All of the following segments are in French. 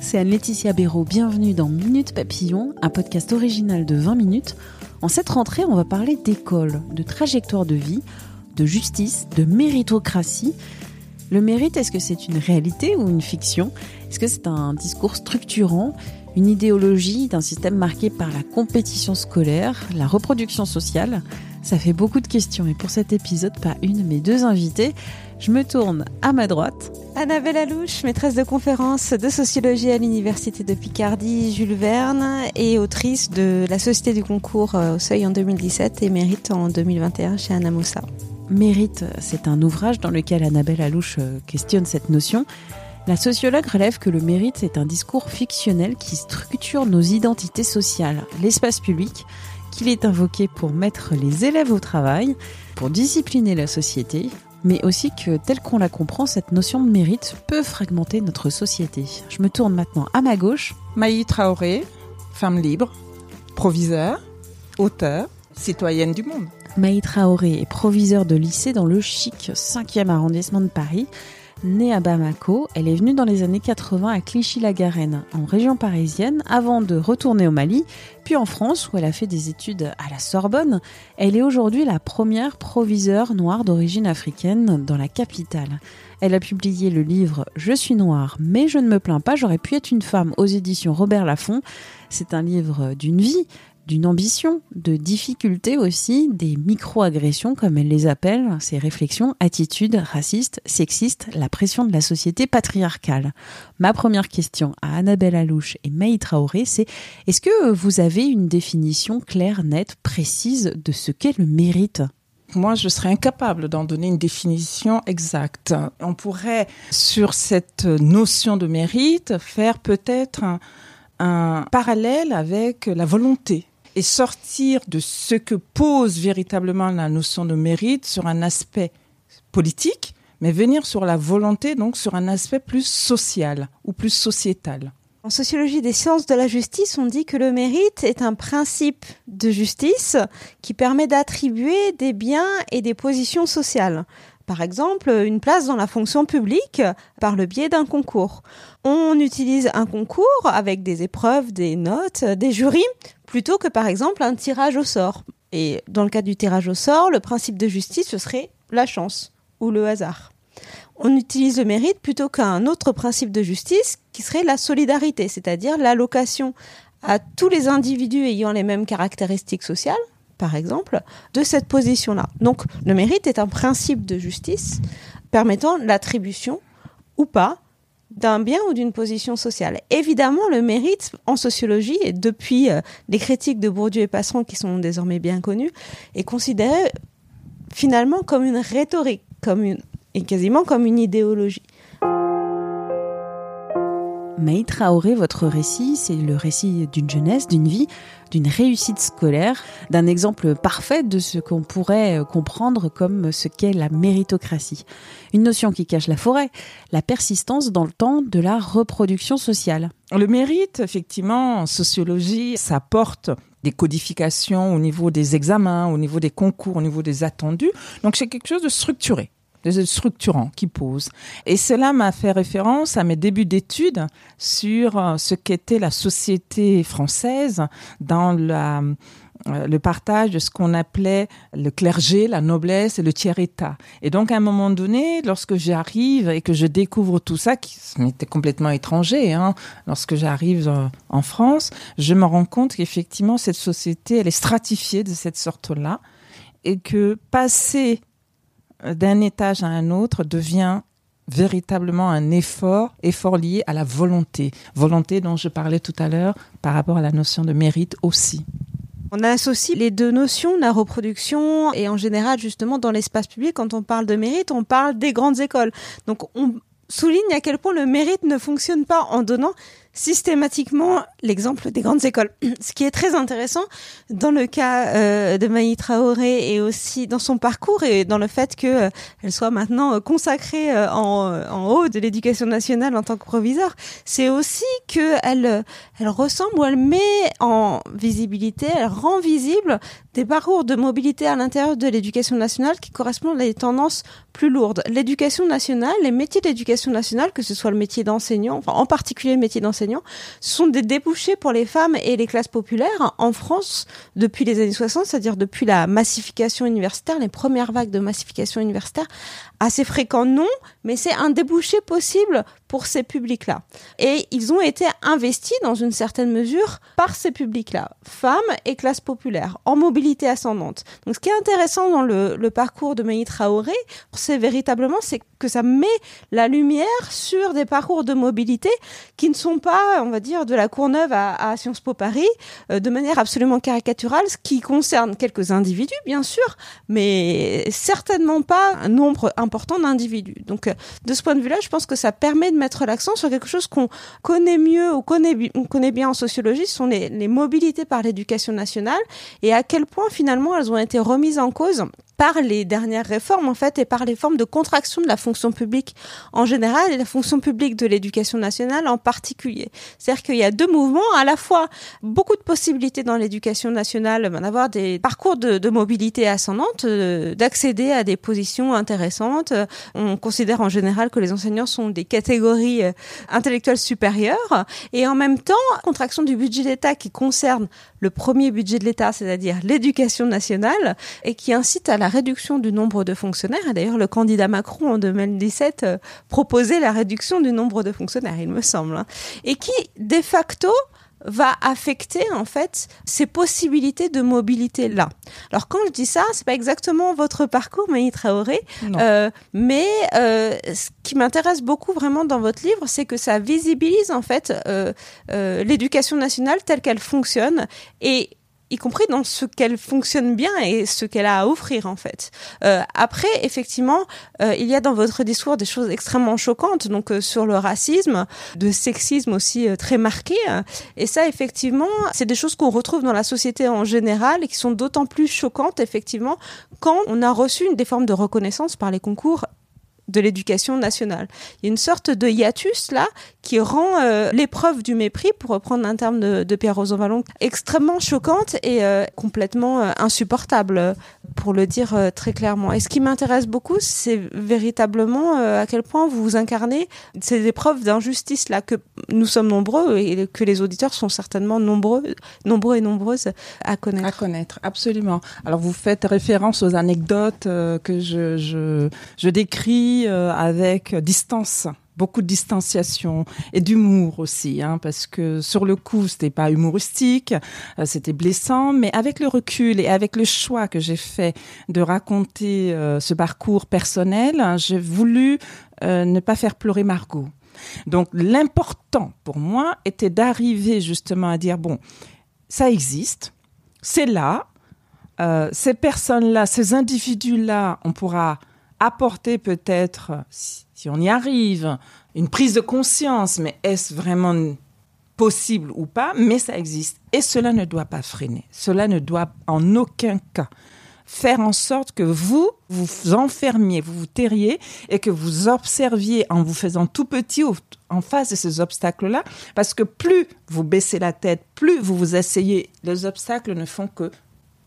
C'est Anne-Laetitia Béraud. Bienvenue dans Minute Papillon, un podcast original de 20 minutes. En cette rentrée, on va parler d'école, de trajectoire de vie, de justice, de méritocratie. Le mérite, est-ce que c'est une réalité ou une fiction? Est-ce que c'est un discours structurant, une idéologie d'un système marqué par la compétition scolaire, la reproduction sociale? Ça fait beaucoup de questions et pour cet épisode, pas une mais deux invités. Je me tourne à ma droite. Annabelle Alouche, maîtresse de conférences de sociologie à l'Université de Picardie, Jules Verne, et autrice de La Société du concours euh, au Seuil en 2017 et Mérite en 2021 chez Anna Moussa. Mérite, c'est un ouvrage dans lequel Annabelle Alouche euh, questionne cette notion. La sociologue relève que le mérite est un discours fictionnel qui structure nos identités sociales, l'espace public, qu'il est invoqué pour mettre les élèves au travail, pour discipliner la société, mais aussi que, telle qu'on la comprend, cette notion de mérite peut fragmenter notre société. Je me tourne maintenant à ma gauche. Maï Traoré, femme libre, proviseur, auteur, citoyenne du monde. Maï Traoré est proviseur de lycée dans le chic 5e arrondissement de Paris. Née à Bamako, elle est venue dans les années 80 à Clichy-la-Garenne, en région parisienne, avant de retourner au Mali, puis en France, où elle a fait des études à la Sorbonne. Elle est aujourd'hui la première proviseure noire d'origine africaine dans la capitale. Elle a publié le livre Je suis noire, mais je ne me plains pas, j'aurais pu être une femme aux éditions Robert Laffont. C'est un livre d'une vie, d'une ambition, de difficultés aussi, des micro-agressions comme elle les appelle, ces réflexions, attitudes racistes, sexistes, la pression de la société patriarcale. Ma première question à Annabelle Alouche et Maï Traoré, c'est est-ce que vous avez une définition claire, nette, précise de ce qu'est le mérite? Moi, je serais incapable d'en donner une définition exacte. On pourrait, sur cette notion de mérite, faire peut-être un, un parallèle avec la volonté et sortir de ce que pose véritablement la notion de mérite sur un aspect politique, mais venir sur la volonté, donc sur un aspect plus social ou plus sociétal. En sociologie des sciences de la justice, on dit que le mérite est un principe de justice qui permet d'attribuer des biens et des positions sociales. Par exemple, une place dans la fonction publique par le biais d'un concours. On utilise un concours avec des épreuves, des notes, des jurys, plutôt que par exemple un tirage au sort. Et dans le cas du tirage au sort, le principe de justice, ce serait la chance ou le hasard. On utilise le mérite plutôt qu'un autre principe de justice qui serait la solidarité, c'est-à-dire l'allocation à tous les individus ayant les mêmes caractéristiques sociales, par exemple, de cette position-là. Donc le mérite est un principe de justice permettant l'attribution ou pas d'un bien ou d'une position sociale. Évidemment, le mérite en sociologie, et depuis euh, les critiques de Bourdieu et Passeron qui sont désormais bien connues, est considéré finalement comme une rhétorique, comme une, et quasiment comme une idéologie. Maï Traoré, votre récit, c'est le récit d'une jeunesse, d'une vie, d'une réussite scolaire, d'un exemple parfait de ce qu'on pourrait comprendre comme ce qu'est la méritocratie. Une notion qui cache la forêt, la persistance dans le temps de la reproduction sociale. Le mérite, effectivement, en sociologie, ça porte des codifications au niveau des examens, au niveau des concours, au niveau des attendus. Donc c'est quelque chose de structuré de structurant qui pose. Et cela m'a fait référence à mes débuts d'études sur euh, ce qu'était la société française dans euh, le partage de ce qu'on appelait le clergé, la noblesse et le tiers-état. Et donc, à un moment donné, lorsque j'arrive et que je découvre tout ça, qui m'était complètement étranger, hein, lorsque j'arrive euh, en France, je me rends compte qu'effectivement, cette société, elle est stratifiée de cette sorte-là et que passer d'un étage à un autre devient véritablement un effort, effort lié à la volonté. Volonté dont je parlais tout à l'heure par rapport à la notion de mérite aussi. On associe les deux notions, la reproduction et en général justement dans l'espace public, quand on parle de mérite, on parle des grandes écoles. Donc on souligne à quel point le mérite ne fonctionne pas en donnant systématiquement l'exemple des grandes écoles. Ce qui est très intéressant dans le cas euh, de Maï Traoré et aussi dans son parcours et dans le fait qu'elle euh, soit maintenant euh, consacrée en, haut de l'éducation nationale en tant que proviseur, c'est aussi qu'elle elle ressemble ou elle met en visibilité, elle rend visible des parcours de mobilité à l'intérieur de l'éducation nationale qui correspondent à des tendances plus lourdes. L'éducation nationale, les métiers d'éducation nationale, que ce soit le métier d'enseignant, en particulier le métier d'enseignant, sont des débouchés pour les femmes et les classes populaires en France depuis les années 60, c'est-à-dire depuis la massification universitaire, les premières vagues de massification universitaire. Assez fréquent, non, mais c'est un débouché possible pour ces publics-là. Et ils ont été investis dans une certaine mesure par ces publics-là, femmes et classes populaires, en mobilité ascendante. Donc ce qui est intéressant dans le, parcours de Maï Traoré, c'est véritablement c'est que ça met la lumière sur des parcours de mobilité qui ne sont pas, on va dire, de la Courneuve à, à Sciences Po Paris, euh, de manière absolument caricaturale, ce qui concerne quelques individus, bien sûr, mais certainement pas un nombre important d'individus. Donc, euh, de ce point de vue-là, je pense que ça permet de mettre l'accent sur quelque chose qu'on connaît mieux ou connaît, on connaît bien en sociologie, ce sont les, les mobilités par l'éducation nationale et à quel point finalement elles ont été remises en cause par les dernières réformes en fait et par les formes de contraction de la fonction publique en général et la fonction publique de l'éducation nationale en particulier. C'est-à-dire qu'il y a deux mouvements, à la fois beaucoup de possibilités dans l'éducation nationale d'avoir des parcours de, de mobilité ascendante, euh, d'accéder à des positions intéressantes. On considère en général que les enseignants sont des catégories euh, intellectuelles supérieures et en même temps contraction du budget d'État qui concerne le premier budget de l'État, c'est-à-dire l'éducation nationale et qui incite à la réduction du nombre de fonctionnaires. Et d'ailleurs, le candidat Macron en 2017 euh, proposait la réduction du nombre de fonctionnaires, il me semble. Hein. Et qui, de facto, va affecter en fait ces possibilités de mobilité là. Alors quand je dis ça, c'est pas exactement votre parcours, Maï Traoré, euh, mais euh, ce qui m'intéresse beaucoup vraiment dans votre livre, c'est que ça visibilise en fait euh, l'éducation nationale telle qu'elle fonctionne et y compris dans ce qu'elle fonctionne bien et ce qu'elle a à offrir en fait. Euh, après, effectivement, euh, il y a dans votre discours des choses extrêmement choquantes, donc euh, sur le racisme, de sexisme aussi euh, très marqué. Et ça, effectivement, c'est des choses qu'on retrouve dans la société en général et qui sont d'autant plus choquantes, effectivement, quand on a reçu une des formes de reconnaissance par les concours de l'éducation nationale. Il y a une sorte de hiatus là qui rend euh, l'épreuve du mépris, pour reprendre un terme de, de Pierre Rosanvallon, extrêmement choquante et euh, complètement euh, insupportable, pour le dire euh, très clairement. Et ce qui m'intéresse beaucoup, c'est véritablement euh, à quel point vous incarnez ces épreuves d'injustice là que nous sommes nombreux et que les auditeurs sont certainement nombreux, nombreux et nombreuses à connaître. À connaître, absolument. Alors vous faites référence aux anecdotes euh, que je, je, je décris avec distance beaucoup de distanciation et d'humour aussi, hein, parce que sur le coup, c'était pas humoristique, euh, c'était blessant, mais avec le recul et avec le choix que j'ai fait de raconter euh, ce parcours personnel, hein, j'ai voulu euh, ne pas faire pleurer Margot. Donc l'important pour moi était d'arriver justement à dire bon, ça existe, c'est là, ces personnes-là, ces individus-là, on pourra apporter peut-être, si, on y arrive, une prise de conscience, mais est-ce vraiment possible ou pas? Mais ça existe. Et cela ne doit pas freiner. Cela ne doit en aucun cas faire en sorte que vous vous enfermiez, vous vous terriez et que vous observiez en vous faisant tout petit en face de ces obstacles-là, parce que plus vous baissez la tête, plus vous vous asseyez, les obstacles ne font que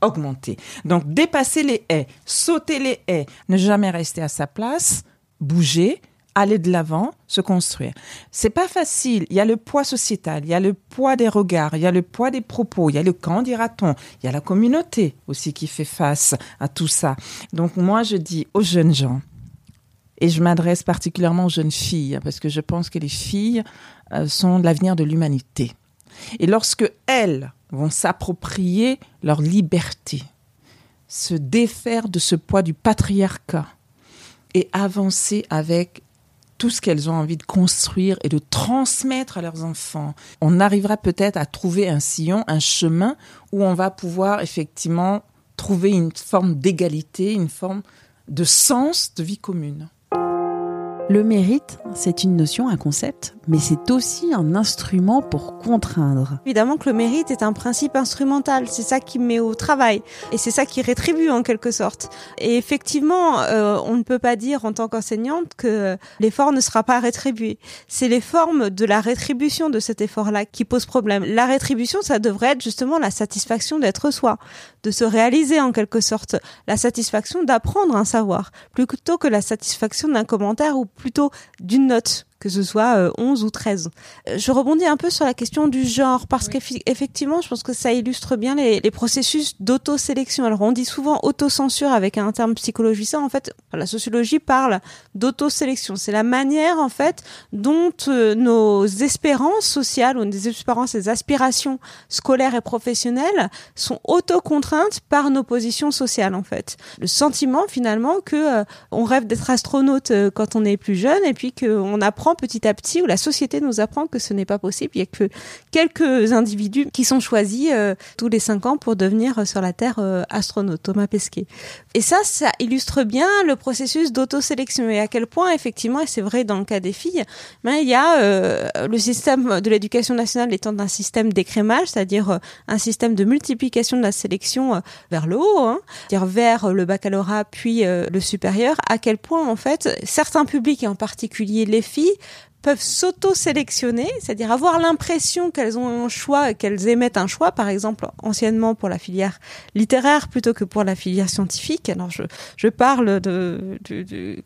augmenter. Donc dépasser les haies, sauter les haies, ne jamais rester à sa place, bouger, aller de l'avant, se construire. C'est pas facile. Il y a le poids sociétal, il y a le poids des regards, il y a le poids des propos, il y a le quand dira-t-on, il y a la communauté aussi qui fait face à tout ça. Donc moi, je dis aux jeunes gens, et je m'adresse particulièrement aux jeunes filles, parce que je pense que les filles euh, sont l'avenir de l'humanité. Et lorsque elles vont s'approprier leur liberté, se défaire de ce poids du patriarcat et avancer avec tout ce qu'elles ont envie de construire et de transmettre à leurs enfants, on arrivera peut-être à trouver un sillon, un chemin où on va pouvoir effectivement trouver une forme d'égalité, une forme de sens de vie commune. Le mérite, c'est une notion, un concept, mais c'est aussi un instrument pour contraindre. Évidemment que le mérite est un principe instrumental, c'est ça qui met au travail et c'est ça qui rétribue en quelque sorte. Et effectivement, euh, on ne peut pas dire en tant qu'enseignante que l'effort ne sera pas rétribué. C'est les formes de la rétribution de cet effort-là qui posent problème. La rétribution, ça devrait être justement la satisfaction d'être soi, de se réaliser en quelque sorte, la satisfaction d'apprendre un savoir, plutôt que la satisfaction d'un commentaire ou plutôt d'une note que ce soit 11 euh, ou 13. Euh, je rebondis un peu sur la question du genre, parce qu'effectivement, je pense que ça illustre bien les, les processus d'autosélection. Alors, on dit souvent autocensure avec un terme psychologisant. En fait, la sociologie parle d'autosélection. C'est la manière, en fait, dont euh, nos espérances sociales, ou des espérances, des aspirations scolaires et professionnelles sont autocontraintes par nos positions sociales, en fait. Le sentiment, finalement, que on rêve d'être astronaute quand on est plus jeune, et puis qu'on apprend petit à petit, où la société nous apprend que ce n'est pas possible. Il y a que quelques individus qui sont choisis euh, tous les cinq ans pour devenir euh, sur la Terre euh, astronaute. Thomas Pesquet. Et ça, ça illustre bien le processus d'autosélection et à quel point, effectivement, et c'est vrai dans le cas des filles, ben, il y a le système de l'éducation nationale étant un système d'écrémage, c'est-à-dire un système de multiplication de la sélection vers le haut, hein, c'est-à-dire vers le baccalauréat puis le supérieur, à quel point, en fait, certains publics, et en particulier les filles, peuvent s'auto-sélectionner, c'est-à-dire avoir l'impression qu'elles ont un choix, qu'elles émettent un choix, par exemple anciennement pour la filière littéraire plutôt que pour la filière scientifique. Alors je, je parle de,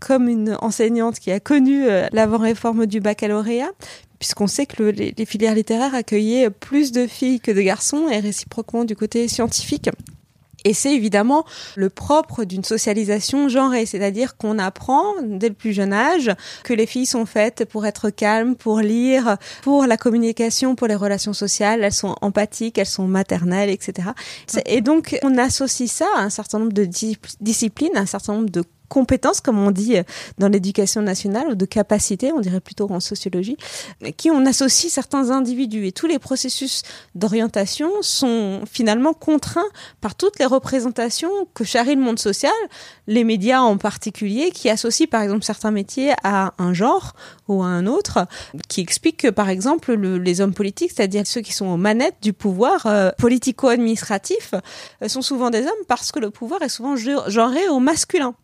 comme une enseignante qui a connu euh, l'avant-réforme du baccalauréat, puisqu'on sait que les filières littéraires accueillaient plus de filles que de garçons et réciproquement du côté scientifique. Et c'est évidemment le propre d'une socialisation genrée, c'est-à-dire qu'on apprend dès le plus jeune âge que les filles sont faites pour être calmes, pour lire, pour la communication, pour les relations sociales, elles sont empathiques, elles sont maternelles, etc. Et donc on associe ça à un certain nombre de disciplines, un certain nombre de compétences, comme on dit euh, dans l'éducation nationale, ou de capacités, on dirait plutôt en sociologie, qui on associe certains individus. Et tous les processus d'orientation sont finalement contraints par toutes les représentations que charrie le monde social, les médias en particulier, qui associent par exemple certains métiers à un genre ou à un autre, qui expliquent que par exemple les hommes politiques, c'est-à-dire ceux qui sont aux manettes du pouvoir euh, politico-administratif, euh, sont souvent des hommes parce que le pouvoir est souvent genré au masculin.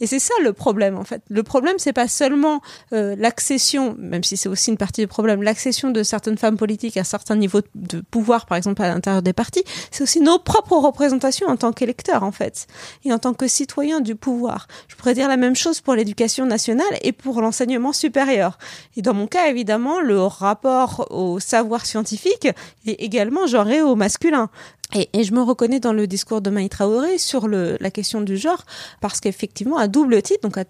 Et c'est ça le problème en fait. Le problème c'est pas seulement euh, l'accession, même si c'est aussi une partie du problème, l'accession de certaines femmes politiques à un certain niveau de pouvoir, par exemple à l'intérieur des partis, c'est aussi nos propres représentations en tant qu'électeurs en fait et en tant que citoyens du pouvoir. Je pourrais dire la même chose pour l'éducation nationale et pour l'enseignement supérieur. Et dans mon cas évidemment, le rapport au savoir scientifique est également genré au masculin. Et, je me reconnais dans le discours de Maï Traoré sur le, la question du genre, parce qu'effectivement, à double titre, donc à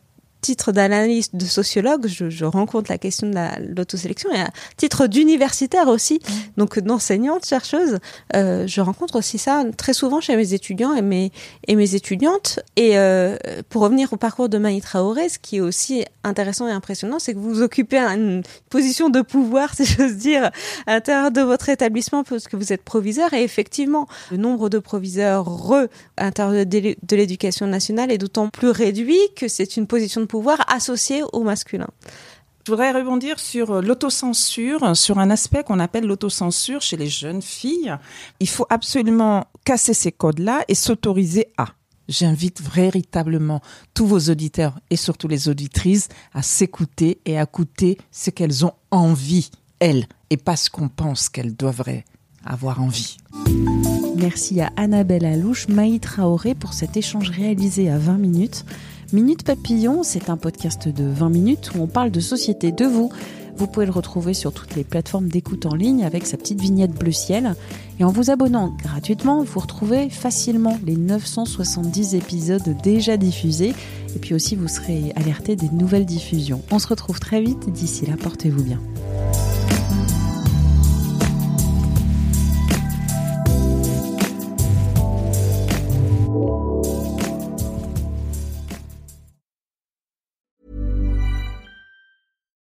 titre d'analyste de sociologue, je, je, rencontre la question de l'autosélection et à titre d'universitaire aussi, mmh. donc d'enseignante, chercheuse, euh, je rencontre aussi ça très souvent chez mes étudiants et mes, et mes étudiantes. Et euh, pour revenir au parcours de Maï Traoré, ce qui est aussi intéressant et impressionnant, c'est que vous occupez une position de pouvoir, si j'ose dire, à l'intérieur de votre établissement parce que vous êtes proviseur. Et effectivement, le nombre de proviseurs re à l'intérieur de l'éducation nationale est d'autant plus réduit que c'est une position de pouvoir associé au masculin. Je voudrais rebondir sur euh, l'autocensure, sur un aspect qu'on appelle l'autocensure chez les jeunes filles. Il faut absolument casser ces codes-là et s'autoriser à. J'invite véritablement tous vos auditeurs et surtout les auditrices à s'écouter et à écouter ce qu'elles ont envie, elles, et pas ce qu'on pense qu'elles devraient avoir envie. Merci à Annabelle Alouche, Maï Traoré pour cet échange réalisé à 20 minutes. Minute Papillon, c'est un podcast de 20 minutes où on parle de société, de vous. Vous pouvez le retrouver sur toutes les plateformes d'écoute en ligne avec sa petite vignette bleu ciel. Et en vous abonnant gratuitement, vous retrouvez facilement les 970 épisodes déjà diffusés. Et puis aussi, vous serez alerté des nouvelles diffusions. On se retrouve très vite. D'ici là, portez-vous bien.